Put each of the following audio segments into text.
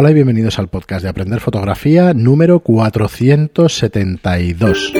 Hola y bienvenidos al podcast de Aprender Fotografía número 472.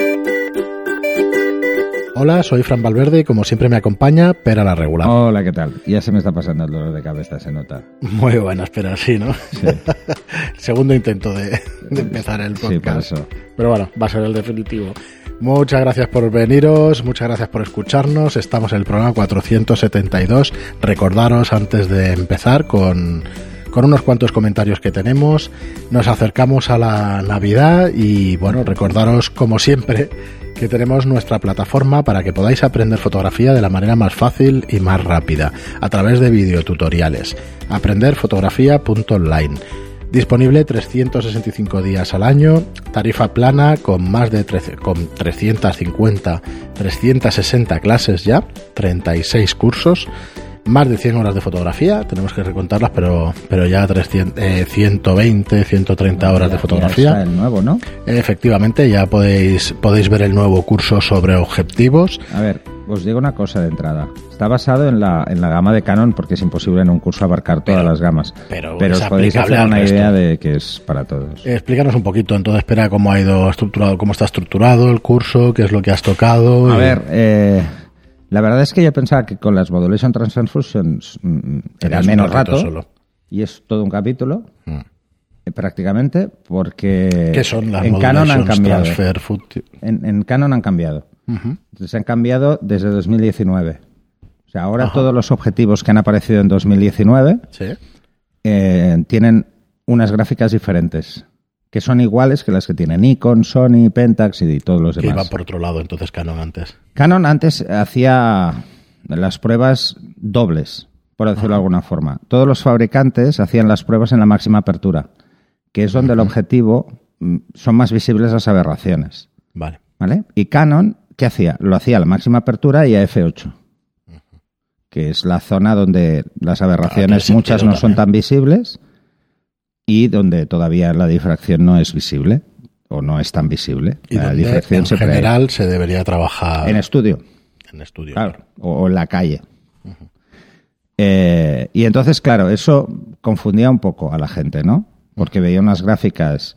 Hola, soy Fran Valverde y como siempre me acompaña Pera la Regular. Hola, ¿qué tal? Ya se me está pasando el dolor de cabeza, se nota. Muy buenas, pero sí, ¿no? Sí. Segundo intento de, de empezar el Sí, por podcast. eso. Pero bueno, va a ser el definitivo. Muchas gracias por veniros, muchas gracias por escucharnos. Estamos en el programa 472. Recordaros antes de empezar con, con unos cuantos comentarios que tenemos. Nos acercamos a la Navidad y bueno, recordaros como siempre que tenemos nuestra plataforma para que podáis aprender fotografía de la manera más fácil y más rápida a través de videotutoriales. aprenderfotografía.online. Disponible 365 días al año, tarifa plana con más de 13 con 350, 360 clases ya, 36 cursos, más de 100 horas de fotografía, tenemos que recontarlas, pero, pero ya 300, eh, 120, 130 horas de ya fotografía. está el nuevo, ¿no? Efectivamente, ya podéis, podéis ver el nuevo curso sobre objetivos. A ver, os digo una cosa de entrada. Está basado en la, en la gama de Canon porque es imposible en un curso abarcar todas Pero- las gamas. pero Pero es os podéis aplicable hacer una idea de que es para todos. Explícanos un poquito, entonces, espera, cómo ha ido estructurado, cómo está estructurado el curso, qué es lo que has tocado. A y- ver, eh, la verdad es que yo pensaba que con las Modulation Transfusions mm, era Tenías menos rato. solo. Y es todo un capítulo, Mm. eh, prácticamente, porque ¿Qué son las en Canon han cambiado. En, en Canon han cambiado. Ujú. Entonces han cambiado desde 2019. O sea, ahora Ajá. todos los objetivos que han aparecido en 2019 Sí. eh, tienen unas gráficas diferentes, que son iguales que las que tienen Nikon, Sony, Pentax y todos los Que iba demás. por otro lado, entonces Canon antes. Canon antes hacía las pruebas dobles, por decirlo de alguna forma. Todos los fabricantes hacían las pruebas en la máxima apertura, que es donde el objetivo mm, son más visibles las aberraciones. Vale. ¿Vale? Y Canon, ¿qué hacía? Lo hacía a la máxima apertura y a f8, que es la zona donde las aberraciones tiene muchas no son tan visibles y donde todavía la difracción no es visible o no es tan visible. Y la difracción en general se debería trabajar en estudio, en estudio. claro, o, o en la calle. Eh, y entonces, claro, eso confundía un poco a la gente, ¿no? Porque veía unas gráficas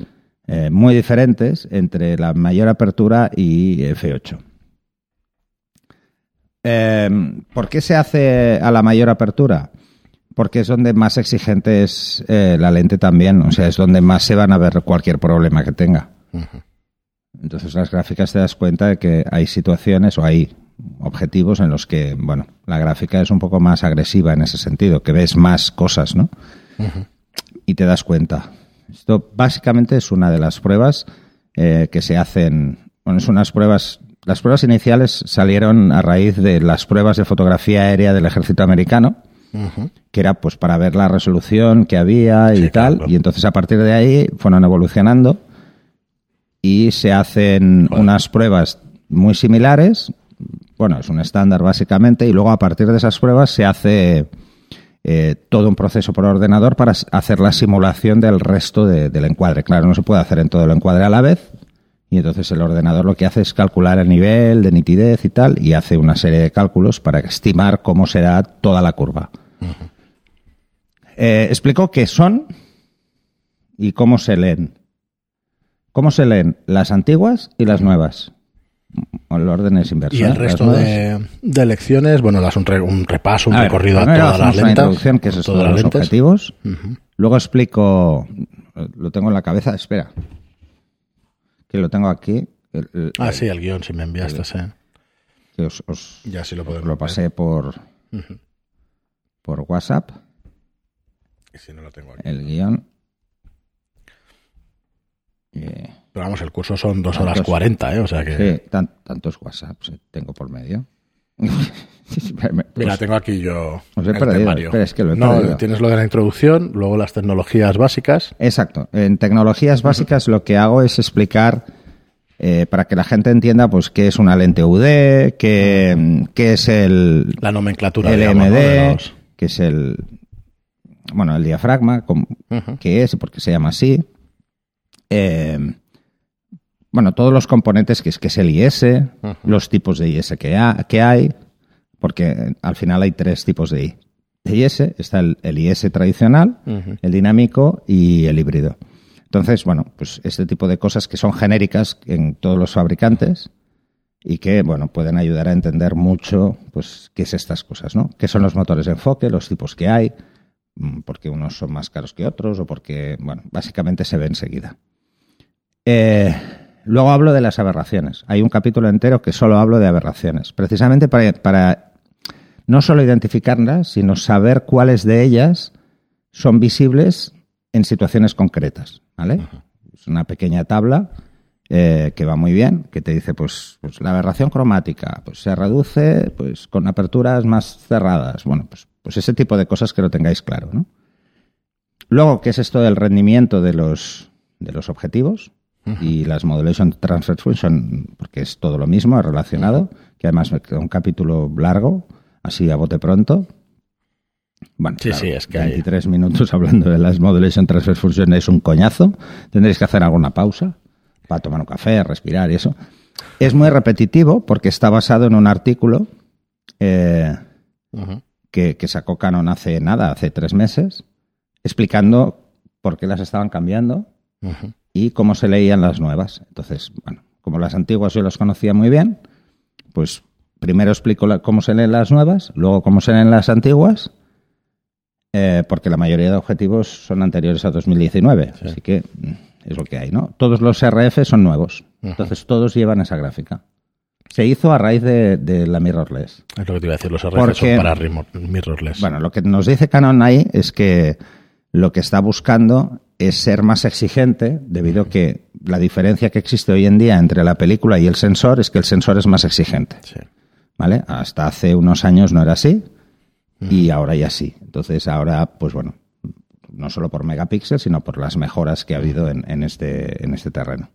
eh, muy diferentes entre la mayor apertura y F8. Eh, ¿Por qué se hace a la mayor apertura? Porque es donde más exigente es eh, la lente también, o sea, es donde más se van a ver cualquier problema que tenga. Entonces las gráficas te das cuenta de que hay situaciones o hay objetivos en los que, bueno, la gráfica es un poco más agresiva en ese sentido, que ves más cosas, ¿no? Y te das cuenta. Esto básicamente es una de las pruebas eh, que se hacen, bueno, es unas pruebas, las pruebas iniciales salieron a raíz de las pruebas de fotografía aérea del ejército americano, Que era pues para ver la resolución que había y Sí, tal. claro. Y entonces a partir de ahí fueron evolucionando y se hacen unas pruebas muy similares. Bueno, es un estándar básicamente. Y luego a partir de esas pruebas se hace eh, todo un proceso por ordenador para hacer la simulación del resto de- del encuadre. Claro, no se puede hacer en todo el encuadre a la vez. Y entonces el ordenador lo que hace es calcular el nivel de nitidez y tal, y hace una serie de cálculos para estimar cómo será toda la curva. Eh, explico qué son y cómo se leen. ¿Cómo se leen las antiguas y las nuevas? El orden es inverso. Y ¿eh? el Las resto de, de lecciones, bueno, das un, re- un repaso, un A ver, recorrido a todas las hacemos una lentas. introducción, que es las los objetivos. Luego explico, lo tengo en la cabeza, espera, que lo tengo aquí, el- el- Ah, el- sí, el guion, si me enviaste, sí. que os, os Ya sí lo podemos lo ver. pasé por, por WhatsApp, Y si no lo tengo aquí. el guion. Pero vamos, el curso son dos horas cuarenta, ¿eh? O sea que... sí, tan- tantos WhatsApps eh, tengo por medio. Mira, pues, tengo aquí yo Os he el perdido. Espera, es que lo he no, perdido. tienes lo de la introducción, luego las tecnologías básicas. Exacto. En tecnologías básicas lo que hago es explicar eh, para que la gente entienda pues qué es una lente UD, qué, qué es el La nomenclatura digamos, ¿no? LMD, de los- qué es el bueno el diafragma, cómo- qué es por qué se llama así. Eh, bueno, todos los componentes que es que es el IS, los tipos de IS que, ha- que hay, porque al final hay tres tipos de I. IS, está el, IS tradicional, el dinámico y el híbrido. Entonces, bueno, pues este tipo de cosas que son genéricas en todos los fabricantes y que, bueno, pueden ayudar a entender mucho, pues, qué es estas cosas, ¿no? ¿Qué son los motores de enfoque, los tipos que hay, mm, porque unos son más caros que otros o porque, bueno, básicamente se ve enseguida. Eh, luego hablo de las aberraciones. Hay un capítulo entero que solo hablo de aberraciones, precisamente para, para no solo identificarlas, sino saber cuáles de ellas son visibles en situaciones concretas, ¿vale? Es una pequeña tabla eh, que va muy bien, que te dice, pues, pues, la aberración cromática, pues se reduce pues con aperturas más cerradas. Bueno, pues, pues ese tipo de cosas que lo tengáis claro, ¿no? Luego, ¿qué es esto del rendimiento de los, de los objetivos? Y las Modulation Transfer Function, porque es todo lo mismo, es relacionado, que además queda un capítulo largo, así a bote pronto. Bueno, sí, sí, es que 23 minutos hablando de las Modulation Transfer Function es un coñazo. Tendréis que hacer alguna pausa para tomar un café, respirar y eso. Es muy repetitivo porque está basado en un artículo eh, que, sacó Canon hace nada, hace tres meses, explicando por qué las estaban cambiando y cómo se leían las nuevas. Entonces, bueno, como las antiguas yo las conocía muy bien, pues primero explico cómo se leen las nuevas, luego cómo se leen las antiguas, eh, porque la mayoría de objetivos son anteriores a 2019. Así que es lo que hay, ¿no? Todos los RF son nuevos, entonces todos llevan esa gráfica. Se hizo a raíz de, la mirrorless. Es lo que te iba a decir, los RF son para mirrorless. Bueno, lo que nos dice Canon ahí es que lo que está buscando es ser más exigente debido a que la diferencia que existe hoy en día entre la película y el sensor es que el sensor es más exigente. ¿Vale? Hasta hace unos años no era así y ahora ya sí. Entonces ahora, pues bueno, no solo por megapíxeles, sino por las mejoras que ha habido en, este, en este terreno.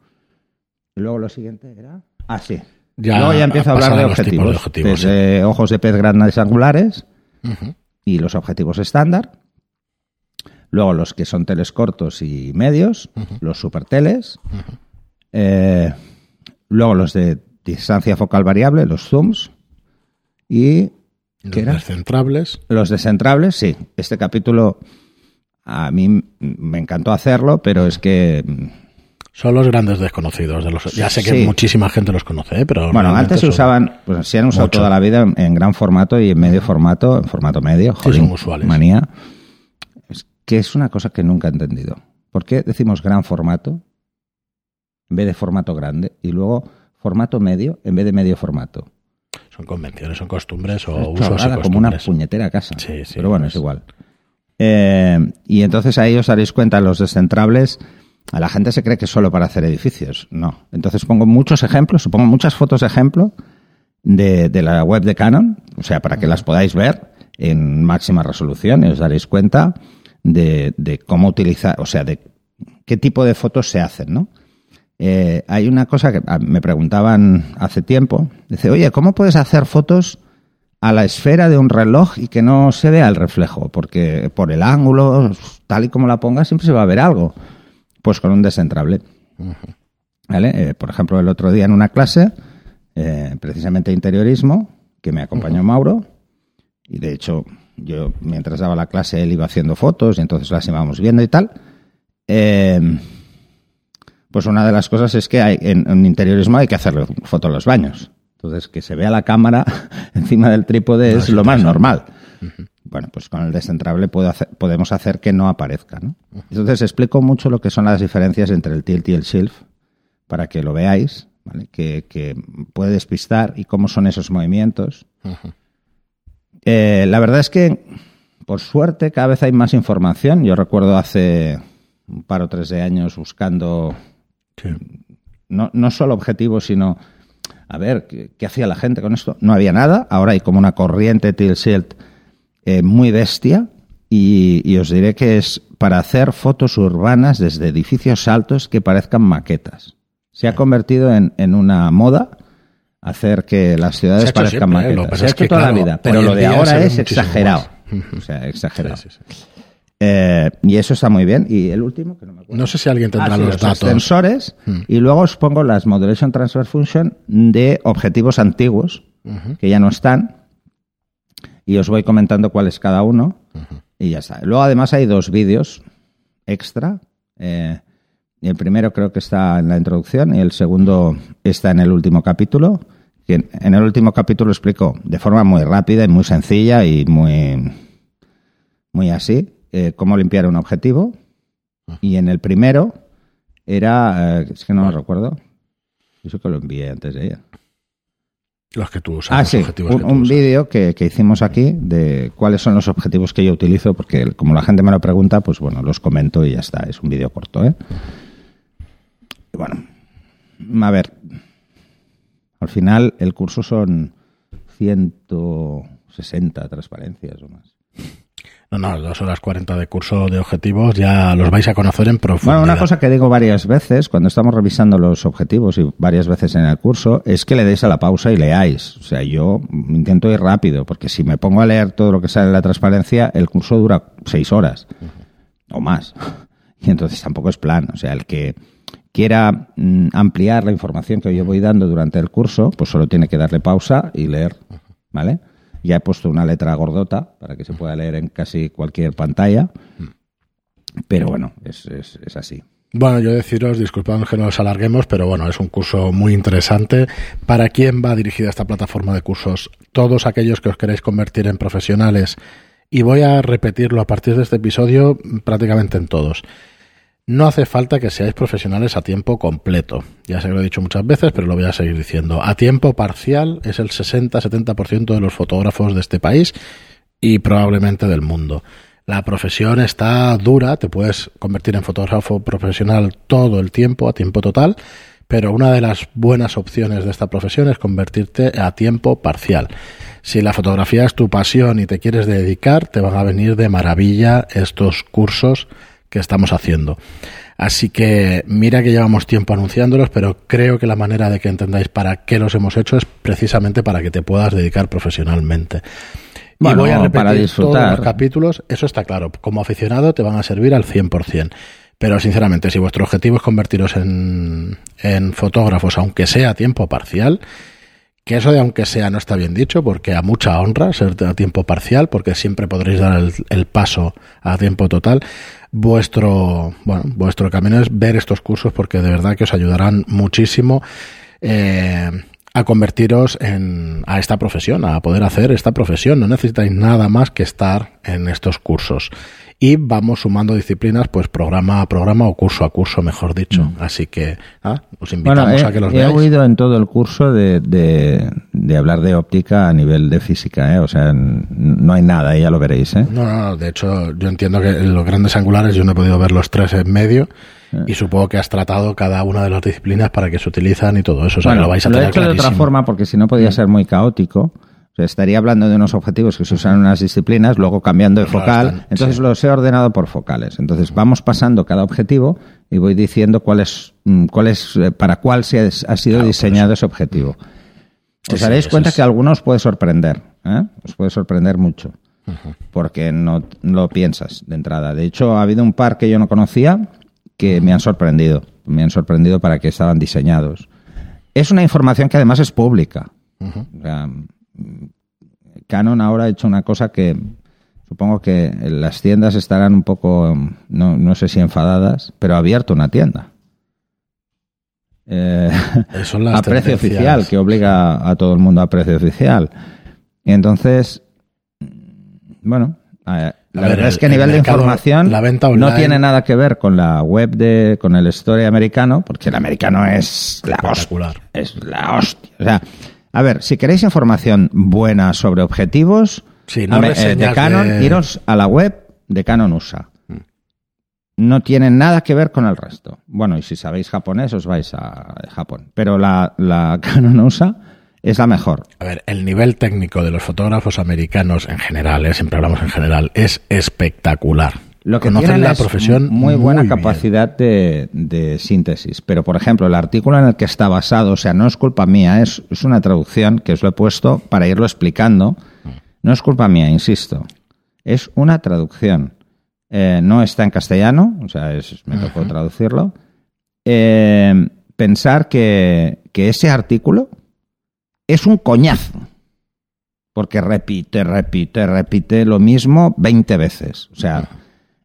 Y luego lo siguiente era. Ah, sí. Ya luego ya empiezo a hablar de objetivos. De ojos de pez grandes angulares y los objetivos estándar. Luego los que son teles cortos y medios, los superteles. Eh, luego los de distancia focal variable, los zooms. Y. ¿Qué los descentrables. Los descentrables, sí. Este capítulo a mí me encantó hacerlo, pero es que son los grandes desconocidos. De los, ya sé que muchísima gente los conoce, ¿eh? pero. Bueno, antes se usaban, pues se han usado toda la vida en, gran formato y en medio formato, en formato medio. Joder, son usuales. Manía. Es que es una cosa que nunca he entendido. ¿Por qué decimos gran formato en vez de formato grande y luego formato medio en vez de medio formato? Son convenciones, son costumbres o usos. Costumbres. como una puñetera casa. Sí, sí, pero bueno, es igual. Eh, y entonces ahí os daréis cuenta, los descentrables, a la gente se cree que es solo para hacer edificios. No. Entonces pongo muchos ejemplos, pongo muchas fotos de ejemplo de, la web de Canon, o sea, para que las podáis ver en máxima resolución y os daréis cuenta de, cómo utilizar, o sea, de qué tipo de fotos se hacen, ¿no? Eh, hay una cosa que ah, me preguntaban hace tiempo. Dice, oye, ¿cómo puedes hacer fotos a la esfera de un reloj y que no se vea el reflejo, porque por el ángulo, tal y como la pongas, siempre se va a ver algo. Pues con un descentrable. ¿Vale? Eh, por ejemplo, el otro día en una clase, eh, precisamente interiorismo, que me acompañó Mauro, y de hecho yo mientras daba la clase él iba haciendo fotos y entonces las íbamos viendo y tal. Eh, pues una de las cosas es que hay, en, en interiorismo hay que hacerle fotos a los baños. Entonces, que se vea la cámara encima del trípode es lo más normal. Bueno, pues con el descentrable podemos hacer que no aparezca. ¿no? Entonces, explico mucho lo que son las diferencias entre el tilt y el shelf para que lo veáis, ¿vale? que, puede despistar y cómo son esos movimientos. Eh, la verdad es que, por suerte, cada vez hay más información. Yo recuerdo hace un par o tres de años buscando no, no solo objetivos, sino a ver, ¿qué, hacía la gente con esto? No había nada, ahora hay como una corriente tilt eh, muy bestia y, os diré que es para hacer fotos urbanas desde edificios altos que parezcan maquetas. Se ha convertido en, una moda hacer que las ciudades parezcan ¿eh? maquetas. Se ha hecho toda la vida, pero lo de ahora es exagerado. O sea, exagerado. Eh, y eso está muy bien. Y el último, que no me acuerdo. No sé si alguien tendrá ah, los, datos. sensores. Hmm. Y luego os pongo las Modulation Transfer Function de objetivos antiguos, que ya no están. y os voy comentando cuál es cada uno y ya está. Luego además hay dos vídeos extra. Eh, el primero creo que está en la introducción y el segundo está en el último capítulo. en el último capítulo explico de forma muy rápida y muy sencilla y muy, muy así eh, cómo limpiar un objetivo. Y en el primero era, eh, es que no lo recuerdo, eso que lo envié antes de ella. Los que tú usas. Ah, sí, un, vídeo que, hicimos aquí de cuáles son los objetivos que yo utilizo, porque como la gente me lo pregunta, pues bueno, los comento y ya está. Es un vídeo corto, ¿eh? Bueno, a ver. Al final el curso son 160 transparencias o más. No, no, dos horas cuarenta de curso de objetivos ya los vais a conocer en profundidad. Bueno, una cosa que digo varias veces cuando estamos revisando los objetivos y varias veces en el curso es que le deis a la pausa y leáis. O sea, yo intento ir rápido porque si me pongo a leer todo lo que sale en la transparencia, el curso dura seis horas o más. Y entonces tampoco es plan. O sea, el que quiera mm, ampliar la información que yo voy dando durante el curso, pues solo tiene que darle pausa y leer. ¿Vale? Ya he puesto una letra gordota para que se pueda leer en casi cualquier pantalla. Pero bueno, es, es, así. Bueno, yo deciros, disculpad que nos alarguemos, pero bueno, es un curso muy interesante. ¿Para quién va dirigida esta plataforma de cursos? Todos aquellos que os queréis convertir en profesionales. Y voy a repetirlo a partir de este episodio prácticamente en todos. No hace falta que seáis profesionales a tiempo completo. Ya que lo he dicho muchas veces, pero lo voy a seguir diciendo. A tiempo parcial es el 60-70% de los fotógrafos de este país y probablemente del mundo. La profesión está dura, te puedes convertir en fotógrafo profesional todo el tiempo, a tiempo total, pero una de las buenas opciones de esta profesión es convertirte a tiempo parcial. Si la fotografía es tu pasión y te quieres dedicar, te van a venir de maravilla estos cursos que estamos haciendo. Así que mira que llevamos tiempo anunciándolos, pero creo que la manera de que entendáis para qué los hemos hecho es precisamente para que te puedas dedicar profesionalmente. y voy a repetir para disfrutar. todos los capítulos, eso está claro. Como aficionado te van a servir al 100%. Pero sinceramente, si vuestro objetivo es convertiros en, en fotógrafos, aunque sea a tiempo parcial, que eso de aunque sea no está bien dicho, porque a mucha honra ser a tiempo parcial, porque siempre podréis dar el, el paso a tiempo total vuestro, bueno, vuestro camino es ver estos cursos porque de verdad que os ayudarán muchísimo eh, a convertiros en, a esta profesión, a poder hacer esta profesión. No necesitáis nada más que estar en estos cursos y vamos sumando disciplinas pues programa a programa o curso a curso, mejor dicho. Mm. Así que ah, os invitamos a que los veáis. He oído en todo el curso de, de, hablar de óptica a nivel de física, ¿eh? o sea, no hay nada, ya lo veréis. ¿eh? No, no, de hecho yo entiendo que los grandes angulares yo no he podido ver los tres en medio. Eh. Y supongo que has tratado cada una de las disciplinas para que se utilizan y todo eso. O sea, lo vais a lo he hecho de otra forma porque si no podía mm. ser muy caótico estaría hablando de unos objetivos que se usan en unas disciplinas, luego cambiando de focal. Entonces los he ordenado por focales. Entonces vamos pasando cada objetivo y voy diciendo cuál es, mm, cuál es eh, para cuál se ha, sido diseñado ese objetivo. Os daréis cuenta que a algunos puede sorprender. ¿eh? Os puede sorprender mucho. Porque no lo piensas de entrada. De hecho, ha habido un par que yo no conocía que me han sorprendido. Me han sorprendido para que estaban diseñados. Es una información que además es pública. Canon ahora ha hecho una cosa que supongo que las tiendas estarán un poco, no, no sé si enfadadas, pero ha abierto una tienda. Eh, a precio oficial, que obliga a todo el mundo a precio oficial. Y entonces, bueno, la verdad es que a nivel de información no tiene nada que ver con la web de, con el story americano, porque el americano es la hostia. Es la hostia. O sea, a ver, si queréis información buena sobre objetivos eh, de Canon, iros a la web de Canon USA. Mm. No tiene nada que ver con el resto. Bueno, y si sabéis japonés, os vais a Japón. Pero la, la Canon USA es la mejor. A ver, el nivel técnico de los fotógrafos americanos en general, eh, siempre hablamos en general, es espectacular. Lo que tienen la profesión muy buena capacidad de, síntesis. Pero, por ejemplo, el artículo en el que está basado, o sea, no es culpa mía, es, es una traducción que os lo he puesto para irlo explicando. No es culpa mía, insisto. Es una traducción. Eh, no está en castellano, o sea, me tocó traducirlo. Eh, pensar que, que ese artículo es un coñazo. porque repite, repite, repite lo mismo 20 veces. O sea,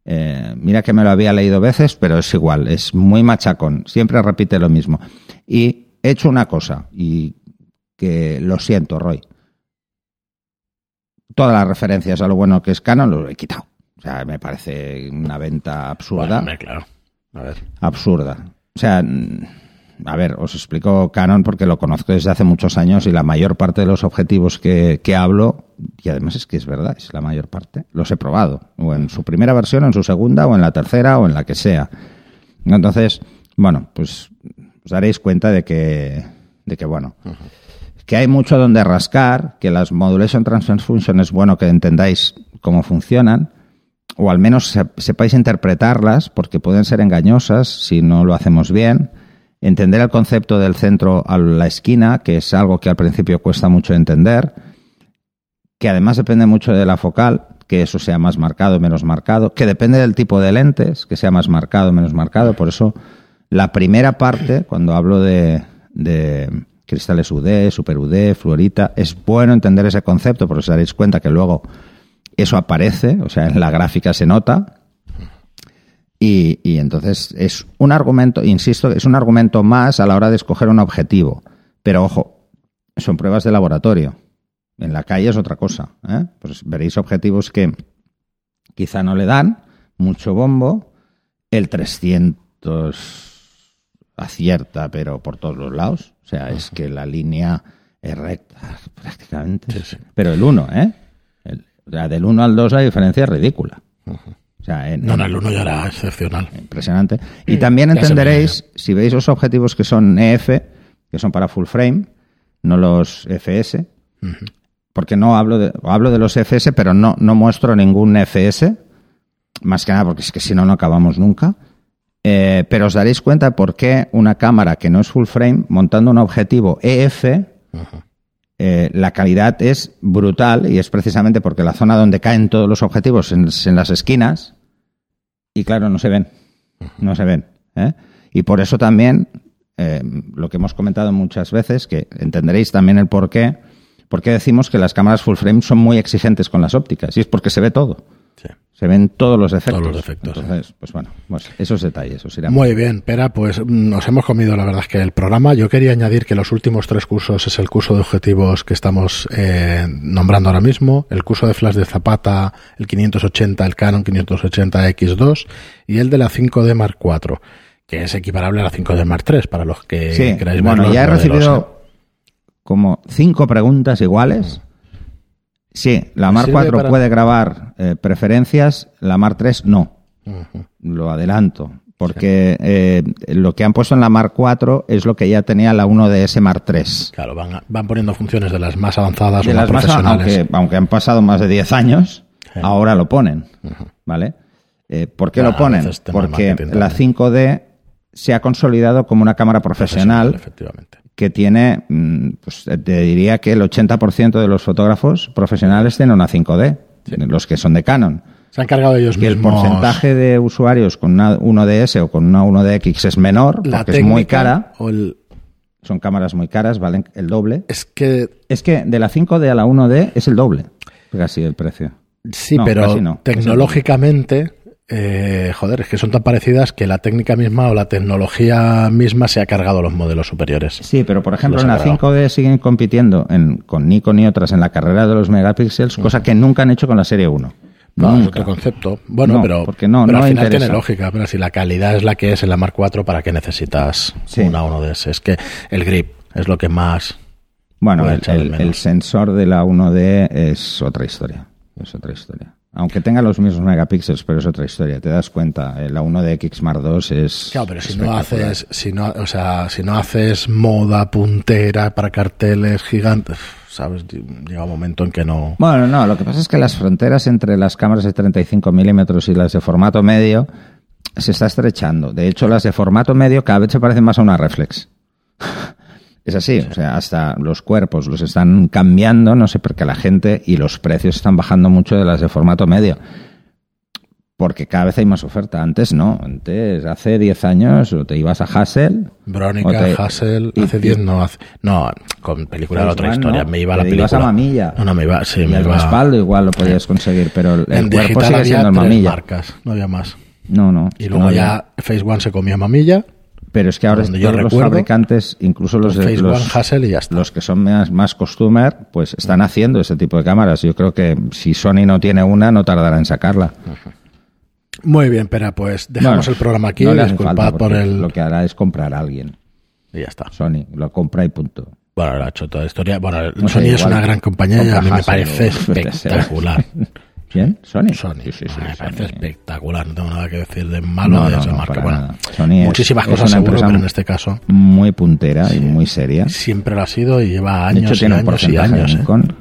eh, mira que me lo había leído veces, pero es igual, es muy machacón, siempre repite lo mismo. Y he hecho una cosa, y que lo siento, Roy. Todas las referencias a lo bueno que es Canon lo he quitado. O sea, me parece una venta absurda. claro. A ver. Absurda. O sea, a ver, os explico Canon porque lo conozco desde hace muchos años y la mayor parte de los objetivos que, que, hablo, y además es que es verdad, es la mayor parte, los he probado, o en su primera versión, o en su segunda, o en la tercera, o en la que sea. Entonces, bueno, pues os daréis cuenta de que, de que bueno, que hay mucho donde rascar, que las Modulation Transfer Function es bueno que entendáis cómo funcionan, o al menos sepáis interpretarlas, porque pueden ser engañosas si no lo hacemos bien entender el concepto del centro a la esquina, que es algo que al principio cuesta mucho entender, que además depende mucho de la focal, que eso sea más marcado o menos marcado, que depende del tipo de lentes, que sea más marcado o menos marcado. Por eso la primera parte, cuando hablo de, de cristales UD, super UD, fluorita, es bueno entender ese concepto, porque os daréis cuenta que luego eso aparece, o sea, en la gráfica se nota, y, entonces es un argumento, insisto, es un argumento más a la hora de escoger un objetivo. Pero ojo, son pruebas de laboratorio. En la calle es otra cosa. ¿eh? Pues veréis objetivos que quizá no le dan mucho bombo. El 300 acierta, pero por todos los lados. O sea, es que la línea es recta prácticamente. Pero el 1, ¿eh? El, del 1 al 2 la diferencia es ridícula. O sea, en, no, el 1 ya era excepcional. Impresionante. Y también entenderéis, si veis los objetivos que son EF, que son para full frame, no los FS, porque no hablo de, hablo de los FS, pero no, no muestro ningún FS, más que nada porque es que si no, no acabamos nunca. Eh, pero os daréis cuenta por qué una cámara que no es full frame, montando un objetivo EF, eh, la calidad es brutal y es precisamente porque la zona donde caen todos los objetivos en, en las esquinas y claro, no se ven, no se ven. ¿eh? Y por eso también, eh, lo que hemos comentado muchas veces, que entenderéis también el por qué, por qué decimos que las cámaras full frame son muy exigentes con las ópticas y es porque se ve todo. Se ven todos los efectos. Todos los efectos. Entonces, pues bueno, pues esos detalles. Os Muy bien, Pera, pues mm, nos hemos comido la verdad es que el programa. Yo quería añadir que los últimos tres cursos es el curso de objetivos que estamos eh, nombrando ahora mismo, el curso de flash de Zapata, el 580, el Canon 580X2 y el de la 5D Mark IV, que es equiparable a la 5D Mark III para los que sí, queráis Bueno, ya he recibido como cinco preguntas iguales. Sí, la Mar 4 puede grabar eh, preferencias, la Mar 3 no. Lo adelanto. Porque eh, lo que han puesto en la Mar 4 es lo que ya tenía la 1DS Mar 3. Claro, van, van poniendo funciones de las más avanzadas de o las más profesionales. aunque, han pasado más de 10 años, ahora lo ponen. ¿Vale? Eh, ¿Por qué lo ponen? Porque la 5D se ha consolidado como una cámara profesional, efectivamente que tiene, mm, pues te diría que el 80% de los fotógrafos profesionales tienen una 5D, los que son de Canon. Se han cargado ellos que mismos. el porcentaje de usuarios con una 1DS o con una 1DX es menor, porque es muy cara. Son cámaras muy caras, valen el doble. Es que... Es que de la 5D a la 1D es el doble, casi el precio. Sí, pero tecnológicamente eh, joder, es que son tan parecidas que la técnica misma o la tecnología misma se ha cargado los modelos superiores. Sí, pero por ejemplo en la 5D siguen compitiendo con Nikon y otras en la carrera de los megapíxeles, cosa que nunca han hecho con la serie 1. No, es otro concepto. Bueno, pero, porque no, pero al final tiene lógica. Pero si la calidad es la que es en la Mark 4, ¿para qué necesitas una 1D? Es que el grip es lo que más. Bueno, el, el sensor de la 1D es otra historia. Es otra historia. Aunque tenga los mismos megapíxeles, pero es otra historia. Te das cuenta, eh, la 1 de X 2 es. Claro, pero si no haces, si no, o sea, si no haces moda puntera para carteles gigantes, sabes, llega un momento en que no. Bueno, no, lo que pasa es que las fronteras entre las cámaras de 35 milímetros y las de formato medio se está estrechando. De hecho, las de formato medio cada vez se parecen más a una reflex. Es así, o sea, hasta los cuerpos los están cambiando, no sé por qué la gente y los precios están bajando mucho de las de formato medio. porque cada vez hay más oferta. Antes no, antes, hace 10 años, o te ibas a Hassel. Te- Hassel, hace 10 no, hace, no, con película era otra Pues, historia, no, me iba a la te película. ibas a Mamilla. No, no, me iba, sí, y me el iba respaldo igual lo podías conseguir, pero el, En cuerpo sigue siendo el mamilla. marcas, no había más. No, no. Y luego ya Phase One se comió mamilla, Pero es que ahora yo los fabricantes, incluso los, los, One, y ya está. los que son más, más customer, pues están haciendo ese tipo de cámaras. Yo creo que si Sony no tiene una, no tardará en sacarla. Muy bien, pero pues dejamos Bueno, el programa aquí, no disculpad por el... Lo que hará es comprar a alguien. Y ya está. Sony lo compra y punto. Bueno, lo ha hecho toda la historia. Bueno, No sé, Sony es una gran compañía y a mí me parece espectacular. ¿Quién? Sony. Sony, Sí, sí, sí, me Sony. parece espectacular, no tengo nada que decir de malo No, de esa no, marca. Bueno. Sony es- muchísimas es cosas una seguro, pero en este caso Muy puntera y muy seria. siempre lo ha sido y lleva De años hecho, y tiene años y años. de ¿eh? Nikon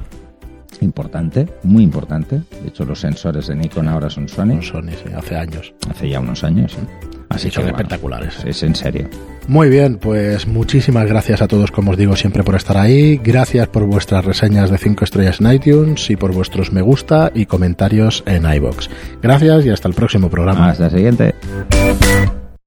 importante, muy importante. De hecho, los sensores de Nikon ahora son Sony. Con Sony, sí, hace años. Hace ya unos años. ¿sí? Así son que, bueno, espectaculares. es en serio. Muy bien, pues muchísimas gracias a todos, como os digo, siempre por estar ahí. Gracias por vuestras reseñas de 5 estrellas en iTunes y por vuestros me gusta y comentarios en iBox. Gracias y hasta el próximo programa. Hasta el siguiente.